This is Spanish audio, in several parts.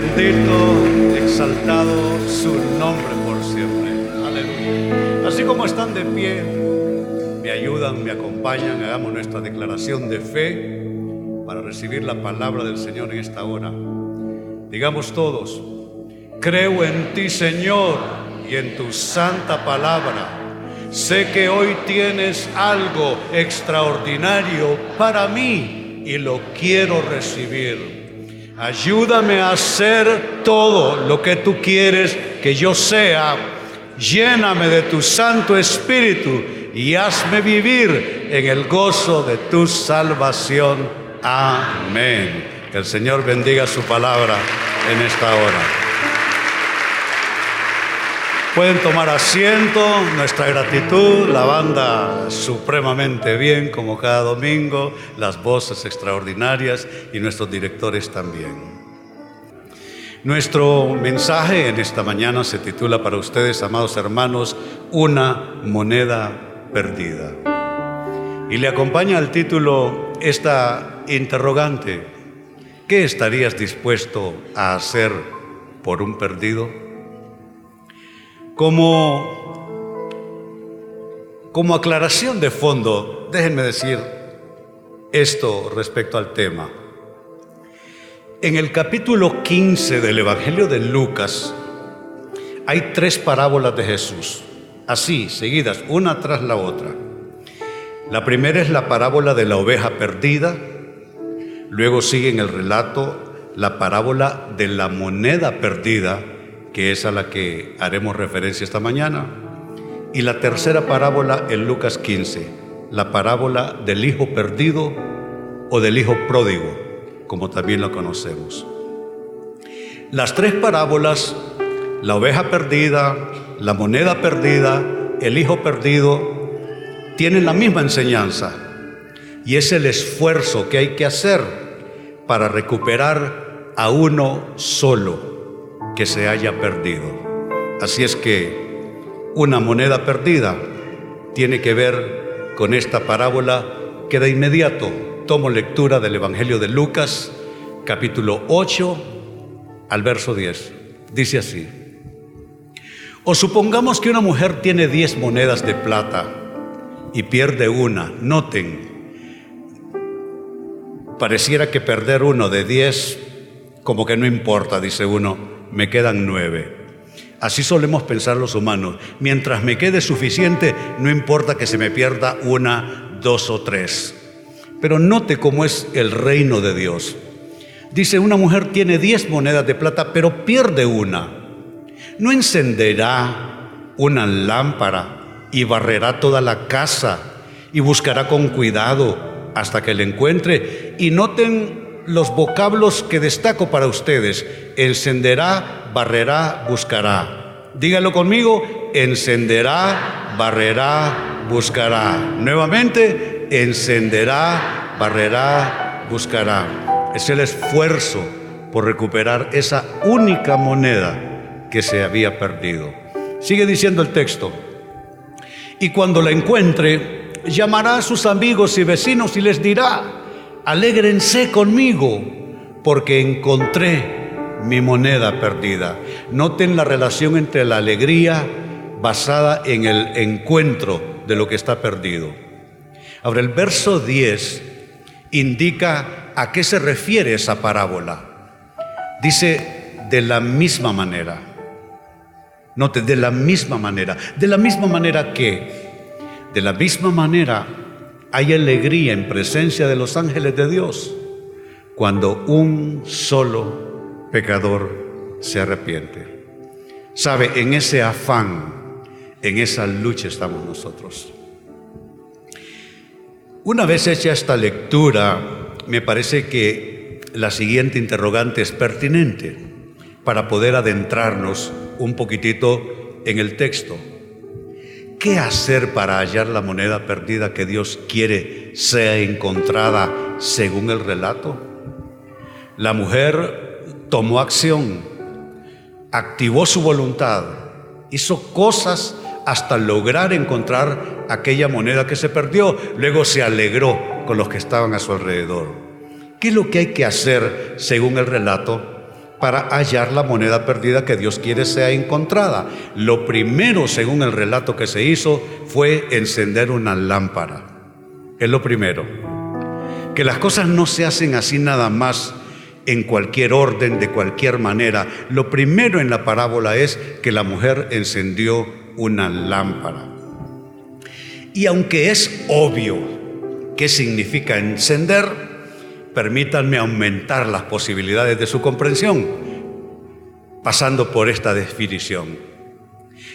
Bendito, exaltado su nombre por siempre. Aleluya. Así como están de pie, me ayudan, me acompañan, hagamos nuestra declaración de fe para recibir la palabra del Señor en esta hora. Digamos todos, creo en ti Señor y en tu santa palabra. Sé que hoy tienes algo extraordinario para mí y lo quiero recibir. Ayúdame a hacer todo lo que tú quieres que yo sea. Lléname de tu Santo Espíritu y hazme vivir en el gozo de tu salvación. Amén. Que el Señor bendiga su palabra en esta hora. Pueden tomar asiento, nuestra gratitud, la banda supremamente bien como cada domingo, las voces extraordinarias y nuestros directores también. Nuestro mensaje en esta mañana se titula para ustedes, amados hermanos, Una moneda perdida. Y le acompaña al título esta interrogante, ¿qué estarías dispuesto a hacer por un perdido? Como, como aclaración de fondo, déjenme decir esto respecto al tema. En el capítulo 15 del Evangelio de Lucas hay tres parábolas de Jesús, así, seguidas, una tras la otra. La primera es la parábola de la oveja perdida, luego sigue en el relato la parábola de la moneda perdida, que es a la que haremos referencia esta mañana. Y la tercera parábola en Lucas 15, la parábola del hijo perdido o del hijo pródigo, como también lo conocemos. Las tres parábolas, la oveja perdida, la moneda perdida, el hijo perdido, tienen la misma enseñanza y es el esfuerzo que hay que hacer para recuperar a uno solo que se haya perdido. Así es que una moneda perdida tiene que ver con esta parábola que de inmediato tomo lectura del Evangelio de Lucas, capítulo 8 al verso 10. Dice así, o supongamos que una mujer tiene 10 monedas de plata y pierde una, noten, pareciera que perder uno de 10 como que no importa, dice uno, me quedan nueve. Así solemos pensar los humanos. Mientras me quede suficiente, no importa que se me pierda una, dos o tres. Pero note cómo es el reino de Dios. Dice, una mujer tiene diez monedas de plata, pero pierde una. ¿No encenderá una lámpara y barrerá toda la casa y buscará con cuidado hasta que la encuentre? Y noten los vocablos que destaco para ustedes. Encenderá, barrerá, buscará. Díganlo conmigo, encenderá, barrerá, buscará. Nuevamente, encenderá, barrerá, buscará. Es el esfuerzo por recuperar esa única moneda que se había perdido. Sigue diciendo el texto. Y cuando la encuentre, llamará a sus amigos y vecinos y les dirá, alégrense conmigo porque encontré mi moneda perdida. Noten la relación entre la alegría basada en el encuentro de lo que está perdido. Ahora, el verso 10 indica a qué se refiere esa parábola. Dice, de la misma manera. Note, de la misma manera. De la misma manera que, de la misma manera hay alegría en presencia de los ángeles de Dios cuando un solo pecador se arrepiente. Sabe, en ese afán, en esa lucha estamos nosotros. Una vez hecha esta lectura, me parece que la siguiente interrogante es pertinente para poder adentrarnos un poquitito en el texto. ¿Qué hacer para hallar la moneda perdida que Dios quiere sea encontrada según el relato? La mujer tomó acción, activó su voluntad, hizo cosas hasta lograr encontrar aquella moneda que se perdió. Luego se alegró con los que estaban a su alrededor. ¿Qué es lo que hay que hacer según el relato? Para hallar la moneda perdida que Dios quiere sea encontrada. Lo primero, según el relato que se hizo, fue encender una lámpara. Es lo primero. Que las cosas no se hacen así nada más en cualquier orden, de cualquier manera. Lo primero en la parábola es que la mujer encendió una lámpara. Y aunque es obvio qué significa encender, permítanme aumentar las posibilidades de su comprensión pasando por esta definición.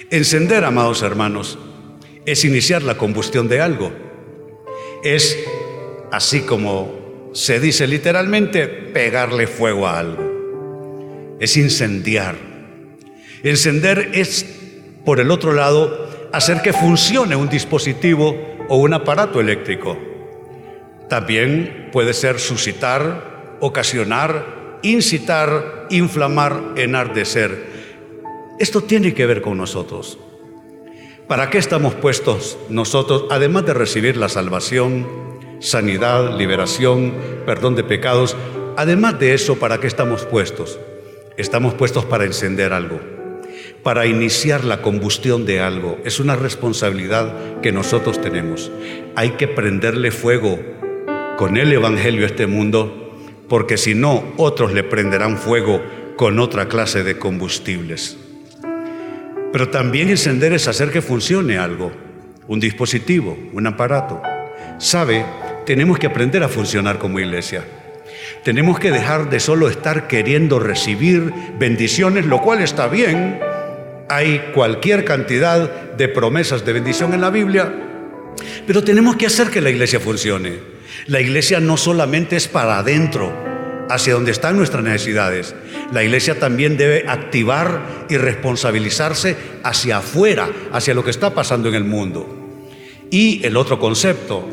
Encender, amados hermanos, es iniciar la combustión de algo. Es, así como se dice literalmente, pegarle fuego a algo. Es incendiar. Encender es, por el otro lado, hacer que funcione un dispositivo o un aparato eléctrico. También puede ser suscitar, ocasionar, incitar, inflamar, enardecer. Esto tiene que ver con nosotros. ¿Para qué estamos puestos nosotros, además de recibir la salvación, sanidad, liberación, perdón de pecados? Además de eso, ¿para qué estamos puestos? Estamos puestos para encender algo para iniciar la combustión de algo. Es una responsabilidad que nosotros tenemos. Hay que prenderle fuego con el Evangelio a este mundo, porque si no, otros le prenderán fuego con otra clase de combustibles. Pero también encender es hacer que funcione algo, un dispositivo, un aparato. ¿Sabe? Tenemos que aprender a funcionar como iglesia. Tenemos que dejar de solo estar queriendo recibir bendiciones, lo cual está bien, hay cualquier cantidad de promesas de bendición en la Biblia, pero tenemos que hacer que la iglesia funcione. La iglesia no solamente es para adentro, hacia donde están nuestras necesidades. La iglesia también debe activar y responsabilizarse hacia afuera, hacia lo que está pasando en el mundo. Y el otro concepto,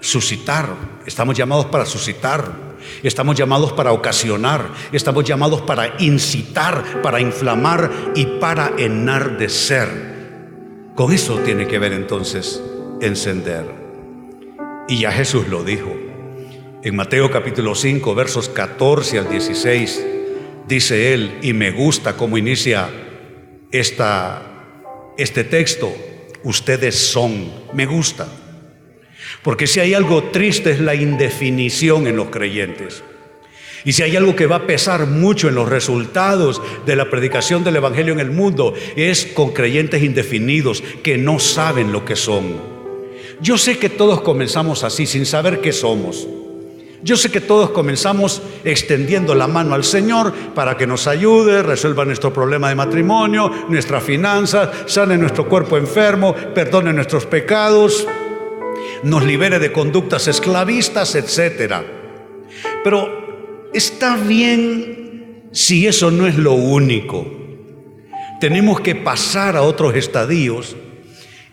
suscitar. Estamos llamados para suscitar. Estamos llamados para ocasionar, estamos llamados para incitar, para inflamar y para enardecer. Con eso tiene que ver entonces encender. Y ya Jesús lo dijo. En Mateo capítulo 5, versos 14 al 16, dice él, y me gusta cómo inicia esta, este texto, ustedes son, me gusta. Porque si hay algo triste es la indefinición en los creyentes. Y si hay algo que va a pesar mucho en los resultados de la predicación del Evangelio en el mundo, es con creyentes indefinidos que no saben lo que son. Yo sé que todos comenzamos así, sin saber qué somos. Yo sé que todos comenzamos extendiendo la mano al Señor para que nos ayude, resuelva nuestro problema de matrimonio, nuestras finanzas, sane nuestro cuerpo enfermo, perdone nuestros pecados nos libere de conductas esclavistas, etc. Pero está bien si eso no es lo único. Tenemos que pasar a otros estadios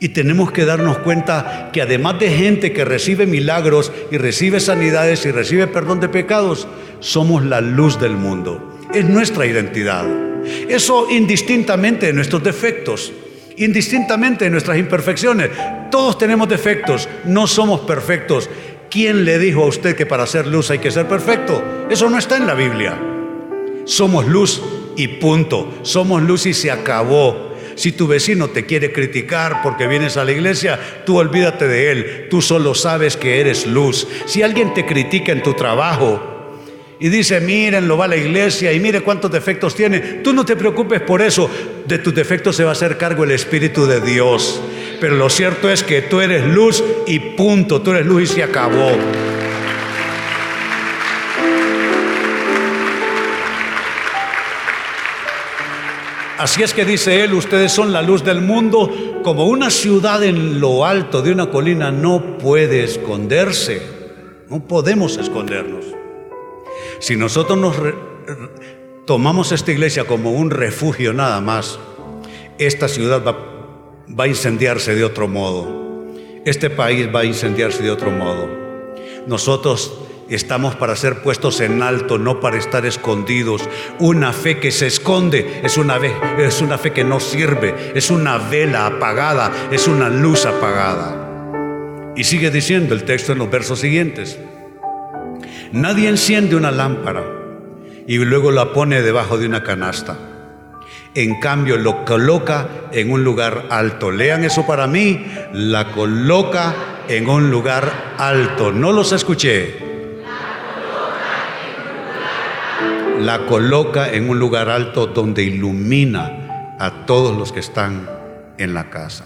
y tenemos que darnos cuenta que además de gente que recibe milagros y recibe sanidades y recibe perdón de pecados, somos la luz del mundo. Es nuestra identidad. Eso indistintamente de nuestros defectos indistintamente de nuestras imperfecciones. Todos tenemos defectos, no somos perfectos. ¿Quién le dijo a usted que para ser luz hay que ser perfecto? Eso no está en la Biblia. Somos luz y punto. Somos luz y se acabó. Si tu vecino te quiere criticar porque vienes a la iglesia, tú olvídate de él. Tú solo sabes que eres luz. Si alguien te critica en tu trabajo, y dice, miren, lo va a la iglesia y mire cuántos defectos tiene. Tú no te preocupes por eso. De tus defectos se va a hacer cargo el Espíritu de Dios. Pero lo cierto es que tú eres luz y punto. Tú eres luz y se acabó. Así es que dice él, ustedes son la luz del mundo, como una ciudad en lo alto de una colina no puede esconderse. No podemos escondernos. Si nosotros nos tomamos esta iglesia como un refugio nada más, esta ciudad va, va a incendiarse de otro modo. Este país va a incendiarse de otro modo. Nosotros Estamos para ser puestos en alto, no para estar escondidos. Una fe que se esconde es una, es una fe que no sirve, es una vela apagada, es una luz apagada. Y sigue diciendo el texto en los versos siguientes. Nadie enciende una lámpara y luego la pone debajo de una canasta. En cambio, lo coloca en un lugar alto. Lean eso para mí. La coloca en un lugar alto. No los escuché. La coloca en un lugar alto donde ilumina a todos los que están en la casa.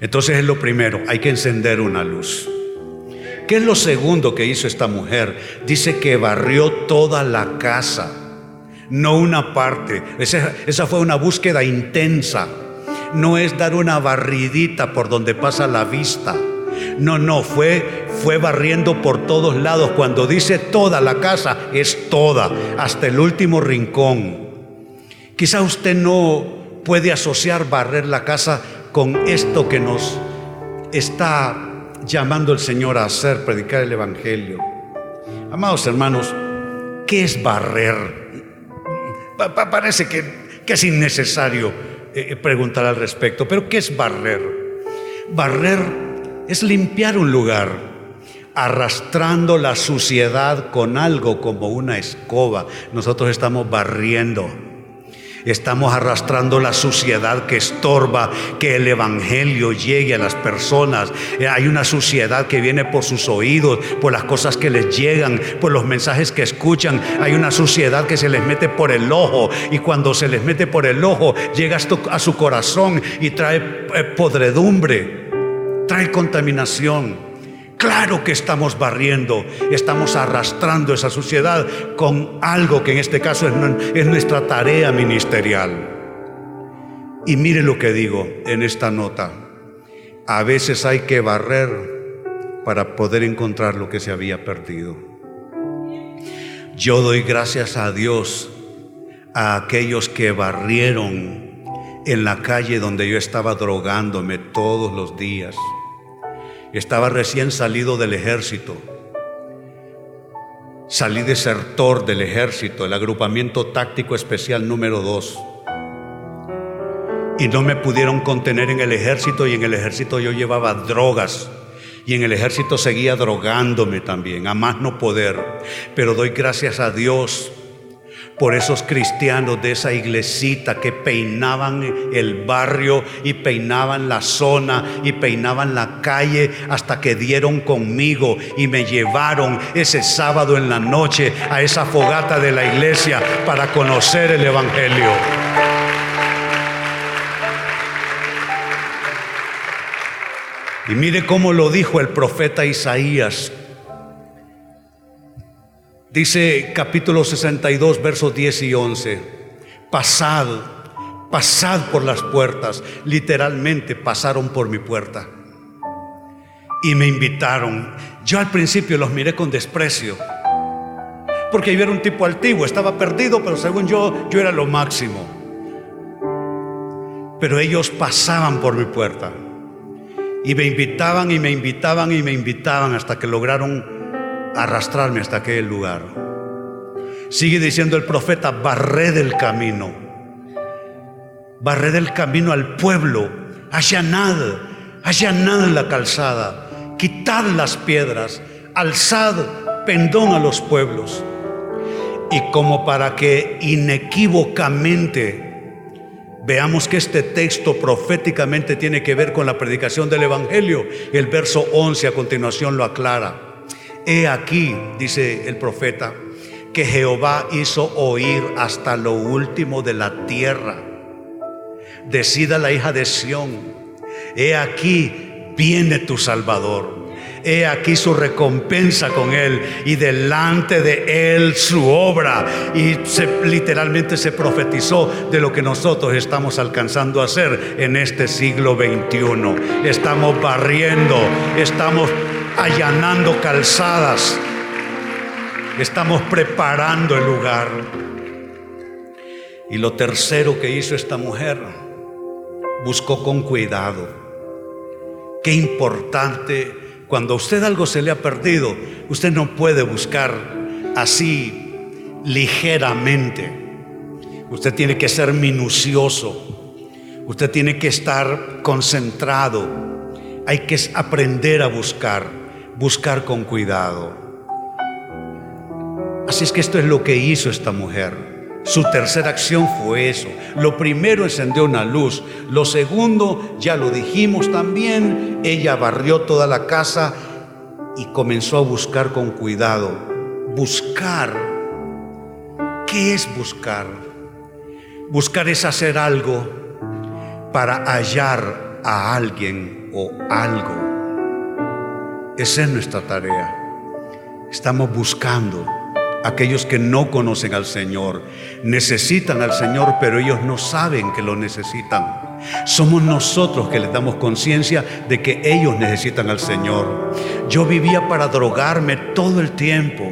Entonces es lo primero, hay que encender una luz. ¿Qué es lo segundo que hizo esta mujer? Dice que barrió toda la casa, no una parte. Esa, fue una búsqueda intensa. No es dar una barridita por donde pasa la vista. No, no, fue, fue barriendo por todos lados. Cuando dice toda la casa, es toda, hasta el último rincón. Quizá usted no puede asociar barrer la casa con esto que nos está llamando el Señor a hacer, predicar el Evangelio. Amados hermanos, ¿qué es barrer? parece que, es innecesario eh, preguntar al respecto, pero ¿qué es barrer? Barrer es limpiar un lugar, arrastrando la suciedad con algo como una escoba. Nosotros estamos barriendo Estamos arrastrando la suciedad que estorba que el Evangelio llegue a las personas. Eh, hay una suciedad que viene por sus oídos, por las cosas que les llegan, por los mensajes que escuchan. Hay una suciedad que se les mete por el ojo y cuando se les mete por el ojo llega a su corazón y trae eh, podredumbre, trae contaminación. Claro que estamos barriendo, estamos arrastrando esa suciedad con algo que en este caso es, nuestra tarea ministerial. Y mire lo que digo en esta nota. A veces hay que barrer para poder encontrar lo que se había perdido. Yo doy gracias a Dios a aquellos que barrieron en la calle donde yo estaba drogándome todos los días estaba recién salido del ejército. Salí desertor del ejército, el agrupamiento táctico especial número 2. Y no me pudieron contener en el ejército y en el ejército yo llevaba drogas. Y en el ejército seguía drogándome también, a más no poder. Pero doy gracias a Dios por esos cristianos de esa iglesita que peinaban el barrio y peinaban la zona y peinaban la calle hasta que dieron conmigo y me llevaron ese sábado en la noche a esa fogata de la iglesia para conocer el Evangelio. Y mire cómo lo dijo el profeta Isaías Dice capítulo 62, versos 10 y 11, pasad, pasad por las puertas, literalmente pasaron por mi puerta y me invitaron. Yo al principio los miré con desprecio, porque yo era un tipo altivo, estaba perdido, pero según yo, yo era lo máximo. Pero ellos pasaban por mi puerta y me invitaban y me invitaban y me invitaban hasta que lograron arrastrarme hasta aquel lugar. Sigue diciendo el profeta, barré del camino. Barré del camino al pueblo, allanad, allanad la calzada, quitad las piedras, alzad pendón a los pueblos. Y como para que inequívocamente veamos que este texto proféticamente tiene que ver con la predicación del Evangelio, el verso 11 a continuación lo aclara. He aquí, dice el profeta, que Jehová hizo oír hasta lo último de la tierra. Decida la hija de Sión, he aquí viene tu Salvador. He aquí su recompensa con él y delante de él su obra. Y literalmente se profetizó de lo que nosotros estamos alcanzando a hacer en este siglo XXI. Estamos barriendo, estamos allanando calzadas, estamos preparando el lugar. Y lo tercero que hizo esta mujer, buscó con cuidado. Qué importante, cuando a usted algo se le ha perdido, usted no puede buscar así ligeramente. Usted tiene que ser minucioso. Usted tiene que estar concentrado. Hay que aprender a buscar buscar con cuidado. Así es que esto es lo que hizo esta mujer. Su tercera acción fue eso. Lo primero encendió una luz. Lo segundo, ya lo dijimos también, ella barrió toda la casa y comenzó a buscar con cuidado. Buscar. ¿Qué es buscar? Buscar es hacer algo para hallar a alguien o algo. Esa es nuestra tarea. Estamos buscando aquellos que no conocen al Señor. Necesitan al Señor, pero ellos no saben que lo necesitan. Somos nosotros que les damos conciencia de que ellos necesitan al Señor. Yo vivía para drogarme todo el tiempo.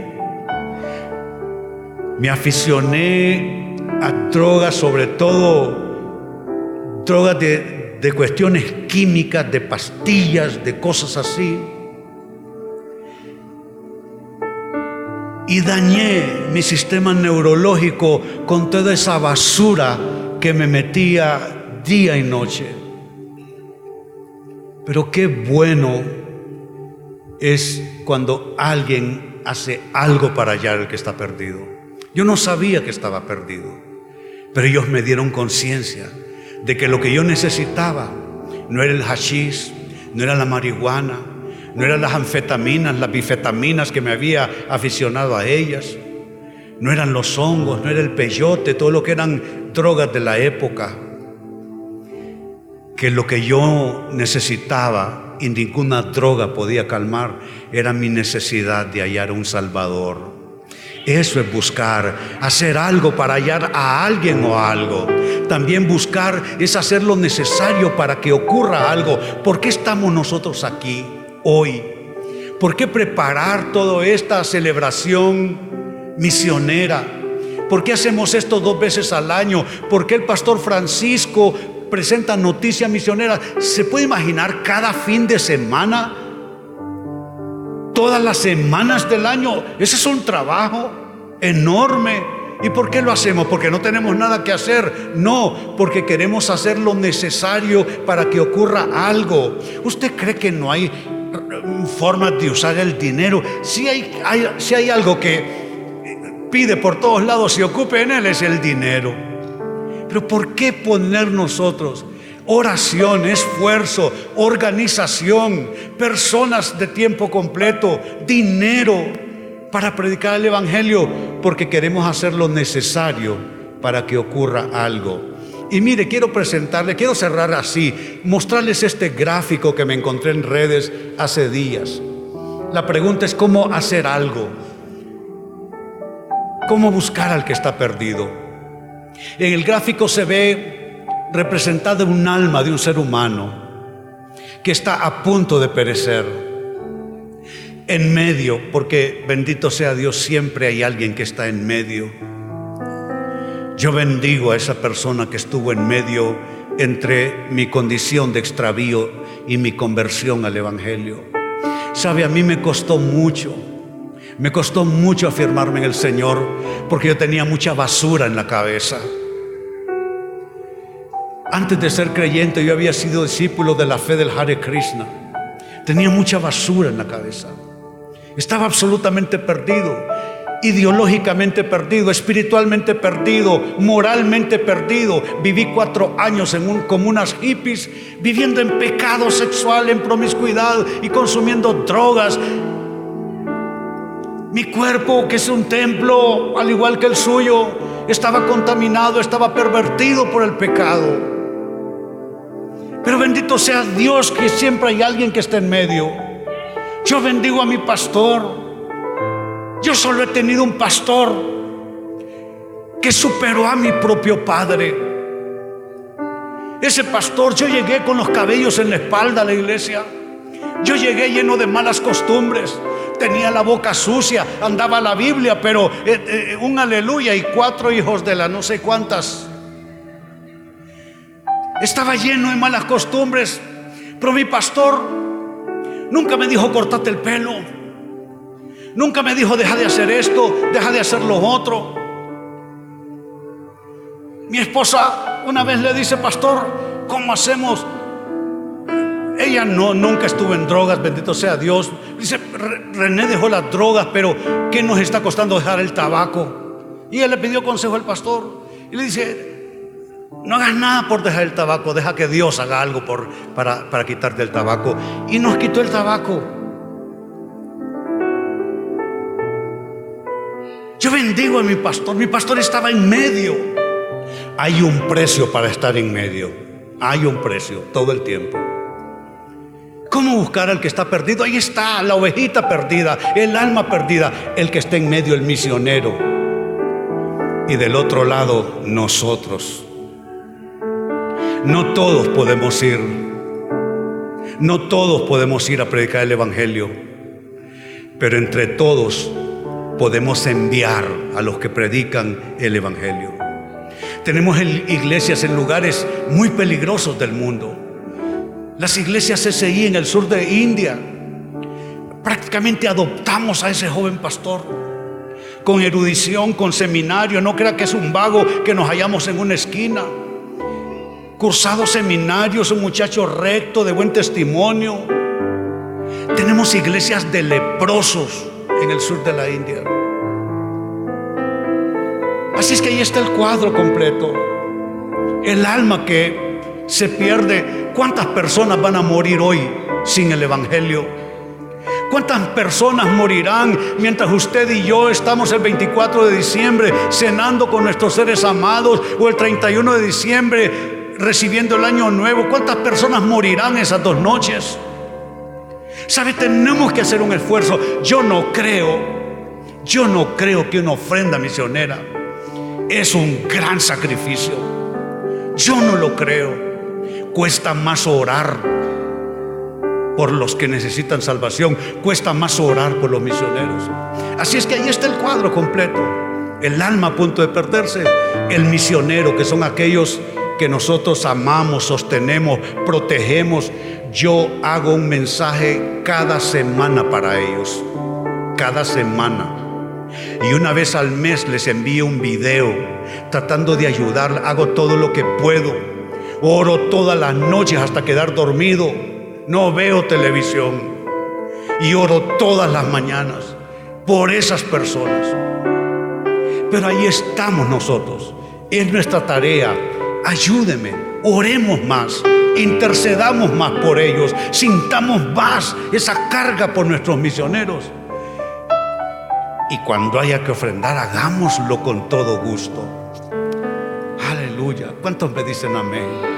Me aficioné a drogas, sobre todo drogas de, de cuestiones químicas, de pastillas, de cosas así. Y dañé mi sistema neurológico con toda esa basura que me metía día y noche. Pero qué bueno es cuando alguien hace algo para hallar el que está perdido. Yo no sabía que estaba perdido, pero ellos me dieron conciencia de que lo que yo necesitaba no era el hashish, no era la marihuana, no eran las anfetaminas, las bifetaminas que me había aficionado a ellas, no eran los hongos, no era el peyote, todo lo que eran drogas de la época, que lo que yo necesitaba y ninguna droga podía calmar era mi necesidad de hallar un Salvador. Eso es buscar, hacer algo para hallar a alguien o algo. También buscar es hacer lo necesario para que ocurra algo. ¿Por qué estamos nosotros aquí? Hoy? ¿Por qué preparar toda esta celebración misionera? ¿Por qué hacemos esto dos veces al año? ¿Por qué el pastor Francisco presenta noticias misioneras? ¿Se puede imaginar cada fin de semana? Todas las semanas del año. Ese es un trabajo enorme. ¿Y por qué lo hacemos? ¿Porque no tenemos nada que hacer? No, porque queremos hacer lo necesario para que ocurra algo. ¿Usted cree que no hay formas de usar el dinero. Si hay, si hay algo que pide por todos lados y ocupe en él es el dinero. Pero ¿por qué poner nosotros oración, esfuerzo, organización, personas de tiempo completo, dinero para predicar el Evangelio? Porque queremos hacer lo necesario para que ocurra algo. Y mire, quiero presentarle, quiero cerrar así, mostrarles este gráfico que me encontré en redes hace días. La pregunta es cómo hacer algo, cómo buscar al que está perdido. En el gráfico se ve representada un alma de un ser humano que está a punto de perecer. En medio, porque bendito sea Dios, siempre hay alguien que está en medio yo bendigo a esa persona que estuvo en medio entre mi condición de extravío y mi conversión al Evangelio. Sabe, a mí me costó mucho, me costó mucho afirmarme en el Señor porque yo tenía mucha basura en la cabeza. Antes de ser creyente yo había sido discípulo de la fe del Hare Krishna. Tenía mucha basura en la cabeza. Estaba absolutamente perdido ideológicamente perdido, espiritualmente perdido, moralmente perdido. Viví cuatro años en un, como unas hippies, viviendo en pecado sexual, en promiscuidad y consumiendo drogas. Mi cuerpo, que es un templo, al igual que el suyo, estaba contaminado, estaba pervertido por el pecado. Pero bendito sea Dios que siempre hay alguien que está en medio. Yo bendigo a mi pastor, yo solo he tenido un pastor que superó a mi propio padre. Ese pastor, yo llegué con los cabellos en la espalda a la iglesia. Yo llegué lleno de malas costumbres. Tenía la boca sucia, andaba la Biblia, pero eh, eh, un aleluya y cuatro hijos de la no sé cuántas. Estaba lleno de malas costumbres, pero mi pastor nunca me dijo cortate el pelo. Nunca me dijo, deja de hacer esto, deja de hacer lo otro. Mi esposa una vez le dice, pastor, ¿cómo hacemos? Ella no, nunca estuvo en drogas, bendito sea Dios. Dice, René dejó las drogas, pero ¿qué nos está costando dejar el tabaco? Y él le pidió consejo al pastor y le dice, no hagas nada por dejar el tabaco, deja que Dios haga algo por, para, para quitarte el tabaco. Y nos quitó el tabaco. Yo bendigo a mi pastor, mi pastor estaba en medio. Hay un precio para estar en medio, hay un precio todo el tiempo. ¿Cómo buscar al que está perdido? Ahí está, la ovejita perdida, el alma perdida, el que está en medio, el misionero. Y del otro lado, nosotros. No todos podemos ir. No todos podemos ir a predicar el Evangelio. Pero entre todos podemos enviar a los que predican el Evangelio. Tenemos iglesias en lugares muy peligrosos del mundo las iglesias SI en el sur de India, prácticamente adoptamos a ese joven pastor con erudición, con seminario. No crea que es un vago que nos hallamos en una esquina. Cursado seminarios, un muchacho recto, de buen testimonio. Tenemos iglesias de leprosos en el sur de la India. Así es que ahí está el cuadro completo. El alma que se pierde ¿Cuántas personas van a morir hoy sin el Evangelio? ¿Cuántas personas morirán mientras usted y yo estamos el 24 de diciembre cenando con nuestros seres amados o el 31 de diciembre recibiendo el año nuevo? ¿Cuántas personas morirán esas dos noches? ¿Sabe? Tenemos que hacer un esfuerzo. Yo no creo, yo no creo que una ofrenda misionera es un gran sacrificio. Yo no lo creo cuesta más orar por los que necesitan salvación, cuesta más orar por los misioneros. Así es que ahí está el cuadro completo. El alma a punto de perderse, el misionero, que son aquellos que nosotros amamos, sostenemos, protegemos. Yo hago un mensaje cada semana para ellos, cada semana. Y una vez al mes les envío un video tratando de ayudar, hago todo lo que puedo Oro todas las noches hasta quedar dormido. No veo televisión. Y oro todas las mañanas por esas personas. Pero ahí estamos nosotros. Es nuestra tarea. Ayúdeme. Oremos más. Intercedamos más por ellos. Sintamos más esa carga por nuestros misioneros. Y cuando haya que ofrendar, hagámoslo con todo gusto. Aleluya. ¿Cuántos me dicen amén?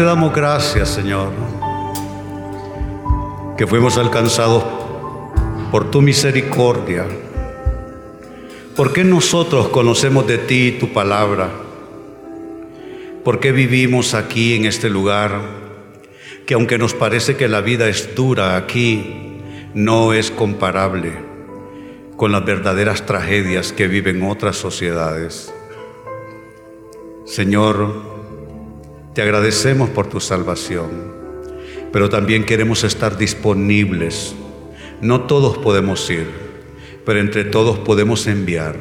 Te damos gracias, Señor, que fuimos alcanzados por tu misericordia, porque nosotros conocemos de ti tu palabra, porque vivimos aquí en este lugar, que aunque nos parece que la vida es dura aquí, no es comparable con las verdaderas tragedias que viven otras sociedades. Señor, te agradecemos por tu salvación, pero también queremos estar disponibles. No todos podemos ir, pero entre todos podemos enviar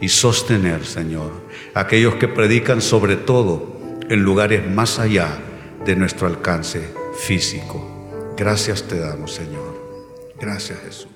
y sostener, Señor, aquellos que predican sobre todo en lugares más allá de nuestro alcance físico. Gracias te damos, Señor. Gracias, Jesús.